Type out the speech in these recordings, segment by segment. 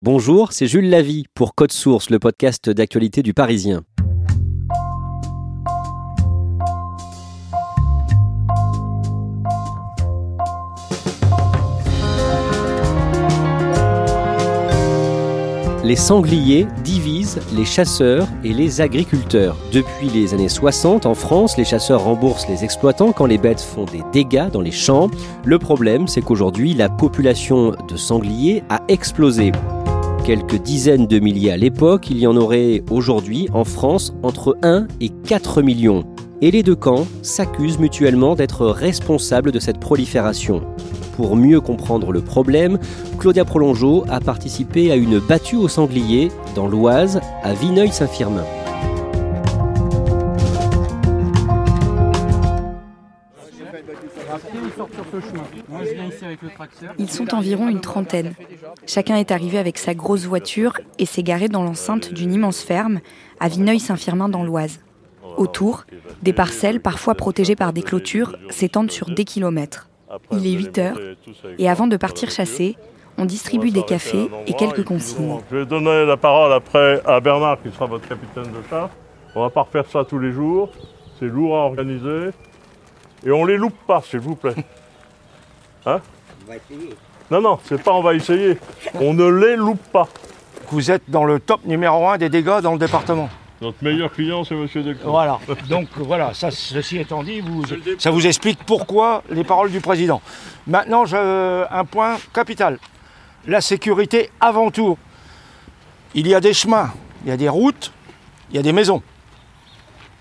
Bonjour, c'est Jules Lavie pour Code Source, le podcast d'actualité du Parisien. Les sangliers divisent les chasseurs et les agriculteurs. Depuis les années 60, en France, les chasseurs remboursent les exploitants quand les bêtes font des dégâts dans les champs. Le problème, c'est qu'aujourd'hui, la population de sangliers a explosé. Quelques dizaines de milliers à l'époque, il y en aurait aujourd'hui en France entre 1 et 4 millions. Et les deux camps s'accusent mutuellement d'être responsables de cette prolifération. Pour mieux comprendre le problème, Claudia Prolongeau a participé à une battue au sanglier dans l'Oise, à Vineuil-Saint-Firmin. Ils sont environ une trentaine. Chacun est arrivé avec sa grosse voiture et s'est garé dans l'enceinte d'une immense ferme à Vineuil-Saint-Firmin dans l'Oise. Autour, des parcelles, parfois protégées par des clôtures, s'étendent sur des kilomètres. Il est 8 heures et avant de partir chasser, on distribue des cafés et quelques consignes. Je vais donner la parole après à Bernard qui sera votre capitaine de chasse. On va pas refaire ça tous les jours. C'est lourd à organiser. Et on les loupe pas, s'il vous plaît. Hein On va essayer. Non, non, c'est pas on va essayer. On ne les loupe pas. Vous êtes dans le top numéro un des dégâts dans le département. Notre meilleur client, c'est Monsieur Decroix. Voilà. Donc voilà, ça, ceci étant dit, vous- ça vous explique pourquoi les paroles du président. Maintenant, je- un point capital. La sécurité avant tout. Il y a des chemins, il y a des routes, il y a des maisons.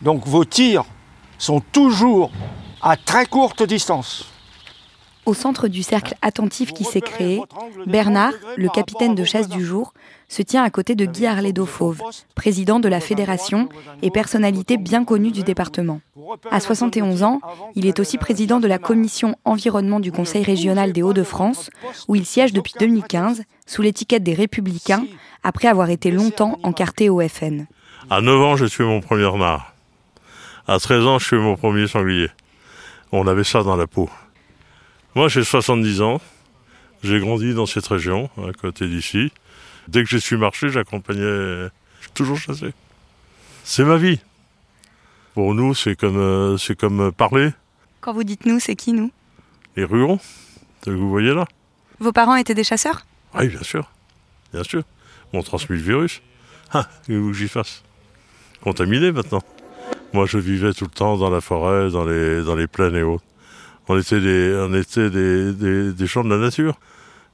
Donc vos tirs sont toujours à très courte distance. Au centre du cercle attentif qui s'est créé, Bernard, le capitaine de chasse du jour, se tient à côté de Guy Arledo Fauve, président de la fédération et personnalité bien connue du département. À 71 ans, il est aussi président de la commission environnement du Conseil régional des Hauts-de-France, où il siège depuis 2015 sous l'étiquette des Républicains, après avoir été longtemps encarté au FN. À 9 ans, j'ai tué mon premier renard. À 13 ans, je tué mon premier sanglier. On avait ça dans la peau. Moi, j'ai 70 ans. J'ai grandi dans cette région, à côté d'ici. Dès que j'ai su marcher, j'accompagnais. J'ai toujours chassé. C'est ma vie. Pour nous, c'est comme, euh, c'est comme parler. Quand vous dites nous, c'est qui nous? Les ruraux, que vous voyez là. Vos parents étaient des chasseurs? Oui, bien sûr. Bien sûr. M'ont transmis le virus. Ah, que j'y fasse Contaminé maintenant. Moi, je vivais tout le temps dans la forêt, dans les, dans les plaines et autres. On était des, on était des, des, des gens de la nature.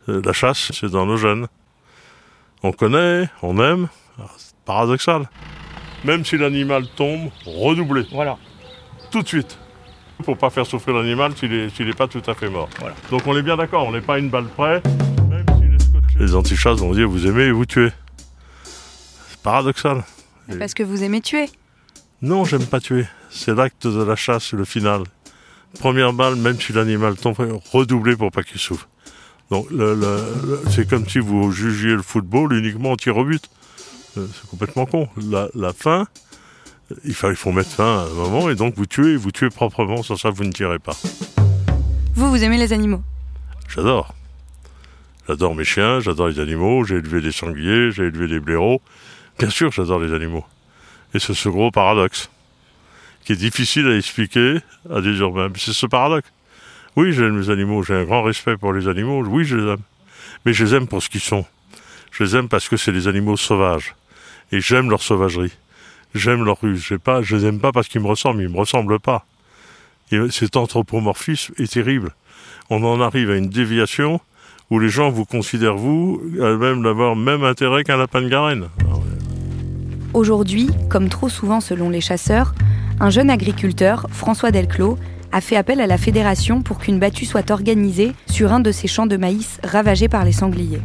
Euh, La chasse, c'est dans nos gènes. On connaît, on aime. Ah, C'est paradoxal. Même si l'animal tombe, redoubler. Voilà. Tout de suite. Pour pas faire souffrir l'animal s'il est, s'il est pas tout à fait mort. Voilà. Donc on est bien d'accord, on n'est pas une balle près. Même s'il est scotché. Les antichasses vont dire vous aimez et vous tuez. C'est paradoxal. Et- Parce que vous aimez tuer. Non, j'aime pas tuer. C'est l'acte de la chasse, le final. Première balle, même si l'animal tombe, redoubler pour pas qu'il souffre. Donc le- le- le- c'est comme si vous jugiez le football uniquement au tir au but. Euh, C'est complètement con. La, la fin, il faut, il faut mettre fin à un moment et donc vous tuez, vous tuez proprement, sans ça vous ne tirez pas. Vous, vous aimez les animaux? J'adore. J'adore mes chiens, j'adore les animaux, j'ai élevé des sangliers, j'ai élevé des blaireaux. Bien sûr, j'adore les animaux. Et c'est ce gros paradoxe qui est difficile à expliquer à des urbains. C'est ce paradoxe. Oui, j'aime les animaux, j'ai un grand respect pour les animaux, oui, je les aime. Mais je les aime pour ce qu'ils sont. Je les aime parce que c'est des animaux sauvages. Et j'aime leur sauvagerie. J'aime leur ruse. Je je les aime pas parce qu'ils me ressemblent. Ils me ressemblent pas. cet anthropomorphisme est terrible. On en arrive à une déviation où les gens vous considèrent, vous, même d'avoir même intérêt qu'un lapin de Garenne. Aujourd'hui, comme trop souvent selon les chasseurs, un jeune agriculteur, François Delclos, a fait appel à la fédération pour qu'une battue soit organisée sur un de ces champs de maïs ravagés par les sangliers.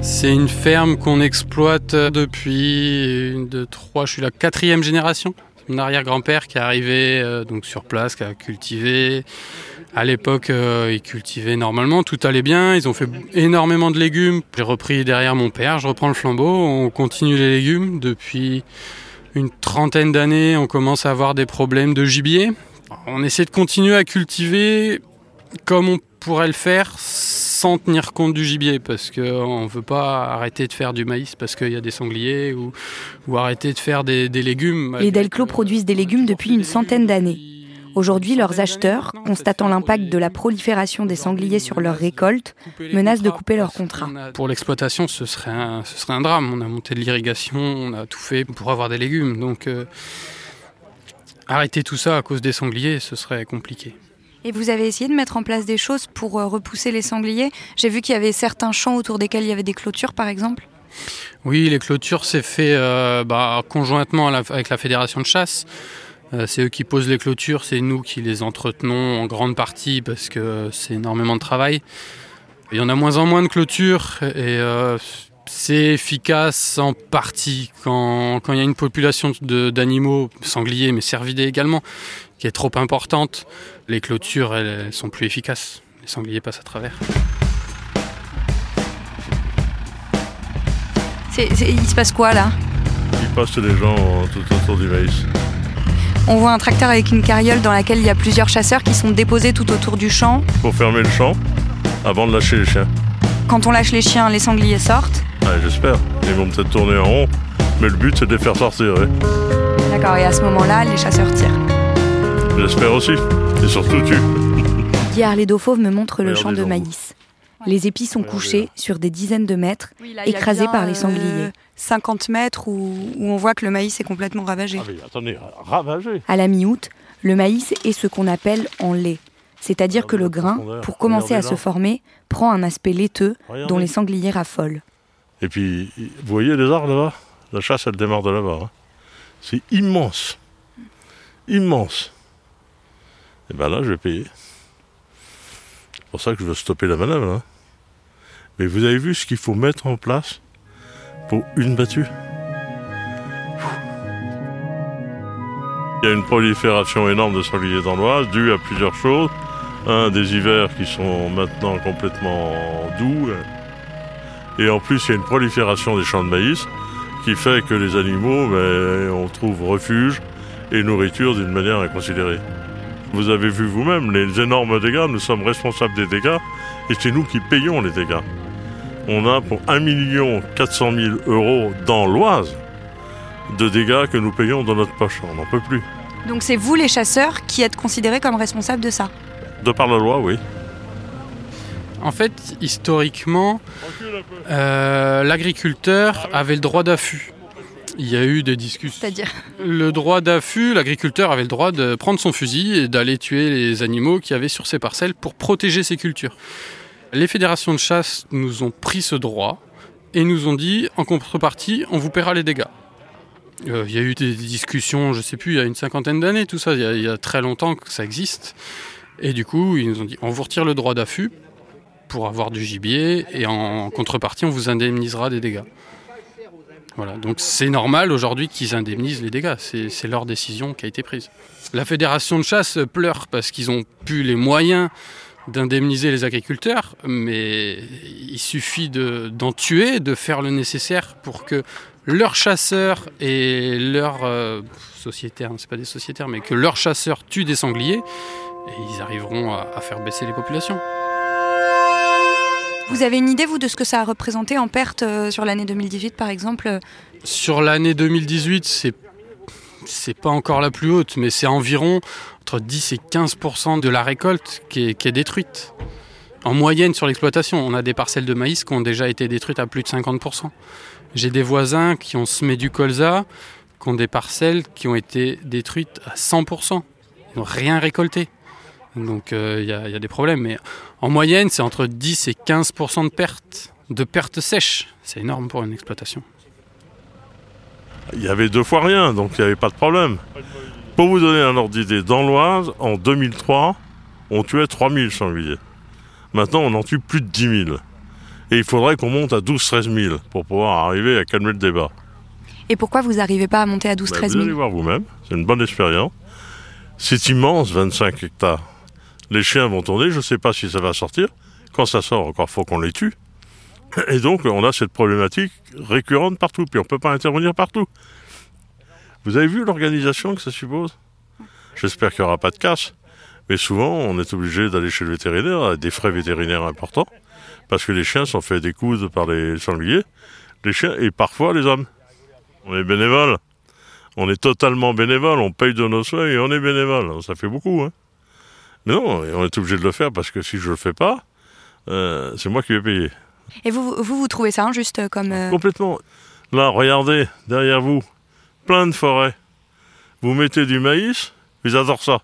C'est une ferme qu'on exploite depuis une, deux, trois, je suis la quatrième génération. Mon arrière-grand-père qui est arrivé euh, donc sur place, qui a cultivé. À l'époque, euh, il cultivait normalement, tout allait bien. Ils ont fait énormément de légumes. J'ai repris derrière mon père, je reprends le flambeau. On continue les légumes depuis une trentaine d'années. On commence à avoir des problèmes de gibier. On essaie de continuer à cultiver comme on pourrait le faire sans tenir compte du gibier parce qu'on ne veut pas arrêter de faire du maïs parce qu'il y a des sangliers ou, ou arrêter de faire des, légumes. Les Delclos produisent des légumes depuis une centaine d'années. Aujourd'hui, leurs acheteurs, constatant l'impact de la prolifération des sangliers sur leurs récoltes, menacent de couper leur contrat. Pour l'exploitation, ce, serait un, ce serait un drame. On a monté de l'irrigation, on a tout fait pour avoir des légumes. Donc, euh, arrêter tout ça à cause des sangliers, ce serait compliqué. Et vous avez essayé de mettre en place des choses pour euh, repousser les sangliers? J'ai vu qu'il y avait certains champs autour desquels il y avait des clôtures, par exemple. Oui, les clôtures, c'est fait euh, bah, conjointement avec la fédération de chasse. Euh, c'est eux qui posent les clôtures, c'est nous qui les entretenons en grande partie parce que c'est énormément de travail. Il y en a moins en moins de clôtures et c'est efficace en partie quand, quand il y a une population d'animaux, sangliers mais cervidés également, qui est trop importante. Les clôtures, elles, sont plus efficaces. Les sangliers passent à travers. il se passe quoi là? Il passe les gens tout autour du maïs. On voit un tracteur avec une carriole dans laquelle il y a plusieurs chasseurs qui sont déposés tout autour du champ. Pour fermer le champ avant de lâcher les chiens. Quand on lâche les chiens, les sangliers sortent J'espère. Ils vont peut-être tourner en rond, mais le but c'est de les faire sortir. D'accord, et à ce moment-là, les chasseurs tirent. J'espère aussi, et surtout tu. Guy Arlédo Fauve me montre le champ de maïs. Les épis sont couchés sur des dizaines de mètres, écrasés par les euh, sangliers. 50 mètres où, on voit que le maïs est complètement ravagé. Ah attendez, ravagé À la mi-août, le maïs est ce qu'on appelle en lait. C'est-à-dire que le grain, pour commencer à se former, prend un aspect laiteux dont les sangliers raffolent. Et puis, vous voyez les arbres là-bas? La chasse, elle démarre de là-bas. Hein. C'est immense. Immense. Et bien là, je vais payer. C'est pour ça que je veux stopper la manœuvre. Hein. Mais vous avez vu ce qu'il faut mettre en place pour une battue? Il y a une prolifération énorme de sangliers dans l'Oise, due à plusieurs choses. Un, des hivers qui sont maintenant complètement doux. Et en plus, il y a une prolifération des champs de maïs qui fait que les animaux, ben, on trouve refuge et nourriture d'une manière inconsidérée. Vous avez vu vous-même les énormes dégâts, nous sommes responsables des dégâts et c'est nous qui payons les dégâts. On a pour 1 400 000 euros dans l'Oise de dégâts que nous payons dans notre poche. On n'en peut plus. Donc c'est vous les chasseurs qui êtes considérés comme responsables de ça? De par la loi, oui. En fait, historiquement, euh, l'agriculteur avait le droit d'affût. Il y a eu des discussions. C'est-à-dire? Le droit d'affût, l'agriculteur avait le droit de prendre son fusil et d'aller tuer les animaux qu'il y avait sur ses parcelles pour protéger ses cultures. Les fédérations de chasse nous ont pris ce droit et nous ont dit en contrepartie, on vous paiera les dégâts. Euh, il y a eu des discussions, je ne sais plus, il y a une cinquantaine d'années, tout ça, il y, a, très longtemps que ça existe. Et du coup, ils nous ont dit, on vous retire le droit d'affût pour avoir du gibier et en contrepartie, on vous indemnisera des dégâts. Voilà, donc c'est normal aujourd'hui qu'ils indemnisent les dégâts, c'est leur décision qui a été prise. La fédération de chasse pleure parce qu'ils ont pu les moyens d'indemniser les agriculteurs, mais il suffit d'en tuer, de faire le nécessaire pour que leurs chasseurs et leurs euh, sociétaires, c'est pas des sociétaires, mais que leurs chasseurs tuent des sangliers, et ils arriveront à faire baisser les populations. Vous avez une idée, vous, de ce que ça a représenté en perte euh, sur l'année 2018, par exemple? Sur l'année 2018, c'est c'est pas encore la plus haute, mais c'est environ entre 10 et 15% de la récolte qui est, détruite. En moyenne sur l'exploitation, on a des parcelles de maïs qui ont déjà été détruites à plus de 50% J'ai des voisins qui ont semé du colza, qui ont des parcelles qui ont été détruites à 100% Ils n'ont rien récolté. Donc euh, il y, a des problèmes. Mais en moyenne, c'est entre 10 et 15% de pertes, de pertes sèches. C'est énorme pour une exploitation. Il y avait deux fois rien, donc il n'y avait pas de problème. Pour vous donner un ordre d'idée, dans l'Oise, en 2003, on tuait 3000 sangliers. Maintenant, on en tue plus de 10 000. Et il faudrait qu'on monte à 12-13 000 pour pouvoir arriver à calmer le débat. Et pourquoi vous n'arrivez pas à monter à 12-13 000 ben, Vous allez voir vous-même, c'est une bonne expérience. C'est immense, 25 hectares. Les chiens vont tourner, je ne sais pas si ça va sortir. Quand ça sort, encore faut qu'on les tue. Et donc, on a cette problématique récurrente partout, puis on ne peut pas intervenir partout. Vous avez vu l'organisation que ça suppose? J'espère qu'il n'y aura pas de casse. Mais souvent, on est obligé d'aller chez le vétérinaire à des frais vétérinaires importants, parce que les chiens sont faits découdre par les sangliers, les chiens et parfois les hommes. On est bénévole. On est totalement bénévole, on paye de nos soins et on est bénévole. Ça fait beaucoup, hein Mais non, on est obligé de le faire parce que si je ne le fais pas, euh, c'est moi qui vais payer. Et vous, vous, vous trouvez ça injuste comme... Euh, Complètement. Là, regardez, derrière vous, plein de forêts. Vous mettez du maïs, ils adorent ça.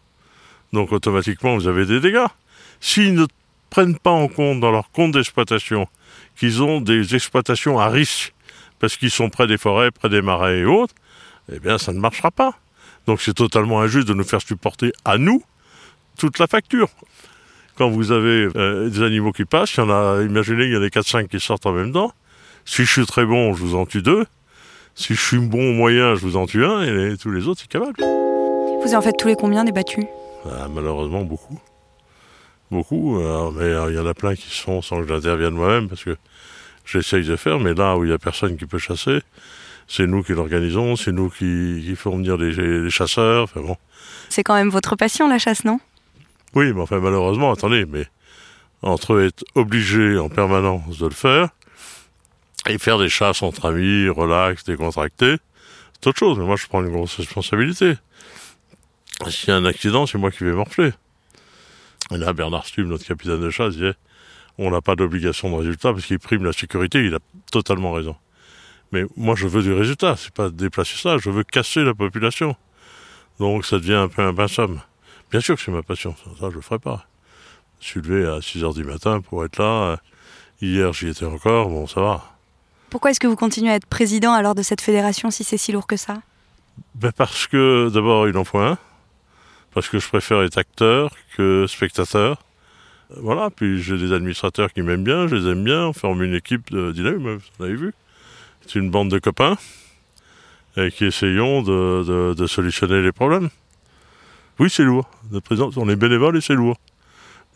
Donc automatiquement, vous avez des dégâts. S'ils ne prennent pas en compte dans leur compte d'exploitation qu'ils ont des exploitations à risque, parce qu'ils sont près des forêts, près des marais et autres, eh bien ça ne marchera pas. Donc c'est totalement injuste de nous faire supporter à nous toute la facture quand vous avez euh, des animaux qui passent, il y en a, imaginez, il y en a 4-5 qui sortent en même temps. Si je suis très bon, je vous en tue deux. Si je suis bon ou moyen, je vous en tue un, et tous les autres, c'est capable. Vous en faites tous les combien des battus? Ah, Malheureusement, beaucoup. Beaucoup, mais euh, il y en a plein qui se font sans que j'intervienne moi-même, parce que j'essaye de faire, mais là où il n'y a personne qui peut chasser, c'est nous qui l'organisons, c'est nous qui, qui venir les, chasseurs. Enfin bon. C'est quand même votre passion, la chasse, non? Oui, mais enfin malheureusement, attendez, mais entre être obligé en permanence de le faire et faire des chasses entre amis, relax, décontractés, c'est autre chose. Mais moi, je prends une grosse responsabilité. S'il y a un accident, c'est moi qui vais morfler. Et là, Bernard Stubb, notre capitaine de chasse, disait on n'a pas d'obligation de résultat parce qu'il prime la sécurité. Il a totalement raison. Mais moi, je veux du résultat. C'est pas déplacer ça. Je veux casser la population. Donc, ça devient un peu un somme. Bien sûr que c'est ma passion, ça, je le ferai pas. Je suis levé à 6 h du matin pour être là. Hier, j'y étais encore, bon, ça va. Pourquoi est-ce que vous continuez à être président alors de cette fédération si c'est si lourd que ça? Ben Parce que d'abord, il en faut un. Parce que je préfère être acteur que spectateur. Voilà, puis j'ai des administrateurs qui m'aiment bien, je les aime bien, on forme une équipe de dynamique, vous avez vu. C'est une bande de copains et qui essayons de solutionner les problèmes. Oui, c'est lourd. on est bénévole et c'est lourd.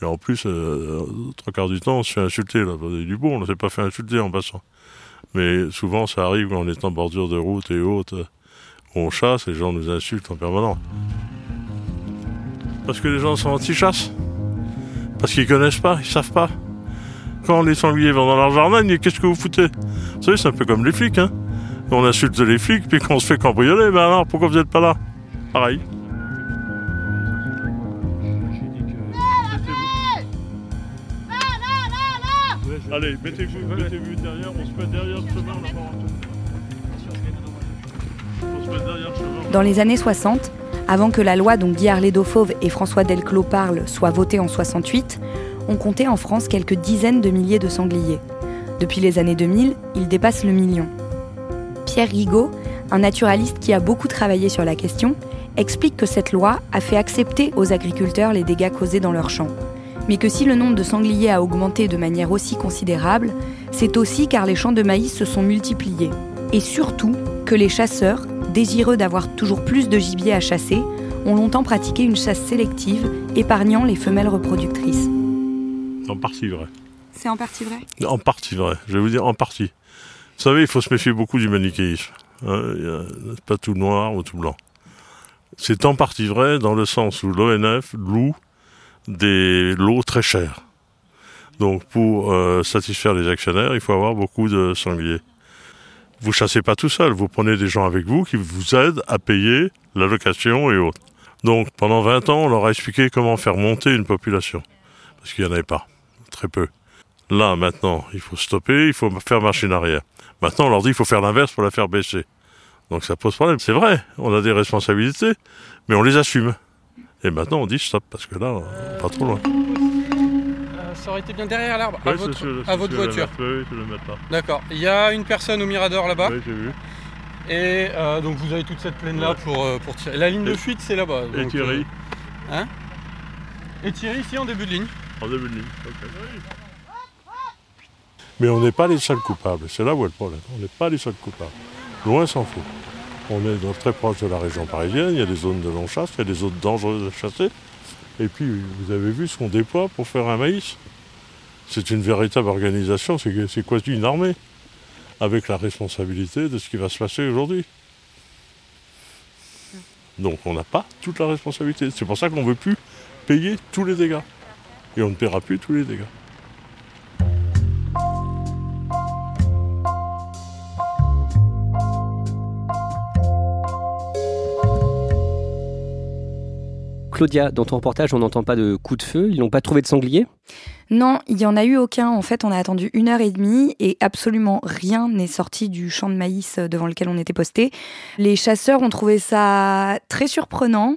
Mais en plus, euh, trois quarts du temps, on se fait insulter. Là. Du bon, on ne s'est pas fait insulter en passant. Mais souvent, ça arrive quand on est en bordure de route et autres. On chasse, les gens nous insultent en permanence. Parce que les gens sont anti-chasse. Parce qu'ils connaissent pas, ils savent pas. Quand les sangliers vont dans leur jardin, qu'est-ce que vous foutez? Vous savez, c'est un peu comme les flics. Hein on insulte les flics, puis qu'on se fait cambrioler, ben alors pourquoi vous n'êtes pas là? Pareil. Allez, mettez-vous derrière, on se met derrière le chemin. On se met derrière le chemin. Dans les années 60, avant que la loi dont Guy Arlédo Fauve et François Delclos parlent soit votée en 68, on comptait en France quelques dizaines de milliers de sangliers. Depuis les années 2000, il dépasse le million. Pierre Rigaud, un naturaliste qui a beaucoup travaillé sur la question, explique que cette loi a fait accepter aux agriculteurs les dégâts causés dans leurs champs mais que si le nombre de sangliers a augmenté de manière aussi considérable, c'est aussi car les champs de maïs se sont multipliés. Et surtout que les chasseurs, désireux d'avoir toujours plus de gibier à chasser, ont longtemps pratiqué une chasse sélective, épargnant les femelles reproductrices. En partie vrai. C'est en partie vrai? En partie vrai, je vais vous dire en partie. Vous savez, il faut se méfier beaucoup du manichéisme. Hein, pas tout noir ou tout blanc. C'est en partie vrai dans le sens où l'ONF loue des lots très chers. Donc pour euh, satisfaire les actionnaires, il faut avoir beaucoup de sangliers. Vous chassez pas tout seul, vous prenez des gens avec vous qui vous aident à payer la location et autres. Donc pendant 20 ans, on leur a expliqué comment faire monter une population. Parce qu'il n'y en avait pas, très peu. Là, maintenant, il faut stopper, il faut faire machine arrière. Maintenant, on leur dit qu'il faut faire l'inverse pour la faire baisser. Donc ça pose problème. C'est vrai, on a des responsabilités, mais on les assume. Et maintenant, on dit stop, parce que là, pas trop loin. Euh, ça aurait été bien derrière l'arbre, à votre, voiture. D'accord. Il y a une personne au mirador là-bas. Oui, j'ai vu. Et euh, donc vous avez toute cette plaine là Ouais. pour, euh, pour tirer. La ligne de fuite c'est là-bas. Et Thierry, euh, et Thierry ici en début de ligne. en début de ligne. ok. Mais on n'est pas les seuls coupables, c'est là où est le problème. On n'est pas les seuls coupables. Loin s'en faut. On est très proche de la région parisienne, il y a des zones de non-chasse, il y a des zones dangereuses à chasser. Et puis, vous avez vu ce qu'on déploie pour faire un maïs. C'est une véritable organisation, c'est c'est quasi une armée, avec la responsabilité de ce qui va se passer aujourd'hui. Donc on n'a pas toute la responsabilité. C'est pour ça qu'on ne veut plus payer tous les dégâts. Et on ne paiera plus tous les dégâts. Claudia, dans ton reportage, on n'entend pas de coup de feu. Ils n'ont pas trouvé de sanglier? Non, il n'y en a eu aucun. En fait, on a attendu une heure et demie et absolument rien n'est sorti du champ de maïs devant lequel on était posté. Les chasseurs ont trouvé ça très surprenant.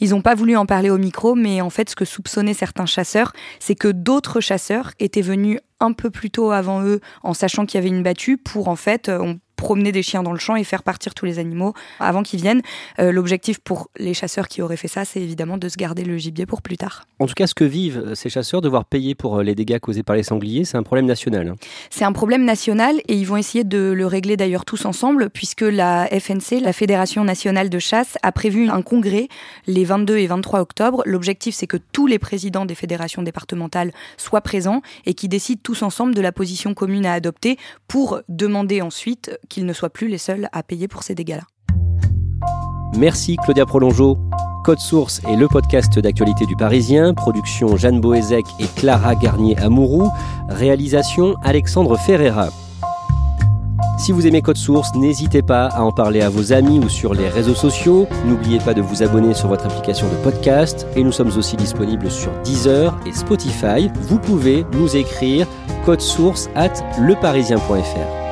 Ils n'ont pas voulu en parler au micro, mais en fait, ce que soupçonnaient certains chasseurs, c'est que d'autres chasseurs étaient venus un peu plus tôt avant eux en sachant qu'il y avait une battue pour en fait euh, promener des chiens dans le champ et faire partir tous les animaux avant qu'ils viennent. Euh, L'objectif pour les chasseurs qui auraient fait ça, c'est évidemment de se garder le gibier pour plus tard. En tout cas, ce que vivent euh, ces chasseurs, devoir payer pour euh, les dégâts causés par les sangliers, c'est un problème national. hein. C'est un problème national et ils vont essayer de le régler d'ailleurs tous ensemble puisque la FNC, la Fédération nationale de chasse, a prévu un congrès les 22 et 23 octobre. L'objectif c'est que tous les présidents des fédérations départementales soient présents et qui décident tous ensemble de la position commune à adopter pour demander ensuite qu'ils ne soient plus les seuls à payer pour ces dégâts-là. Merci Claudia Prolongeau. Code Source est le podcast d'actualité du Parisien. Production Jeanne Boézek et Clara Garnier-Amouroux. Réalisation Alexandre Ferreira. Si vous aimez Code Source, n'hésitez pas à en parler à vos amis ou sur les réseaux sociaux. N'oubliez pas de vous abonner sur votre application de podcast. Et nous sommes aussi disponibles sur Deezer et Spotify. Vous pouvez nous écrire source at leparisien.fr.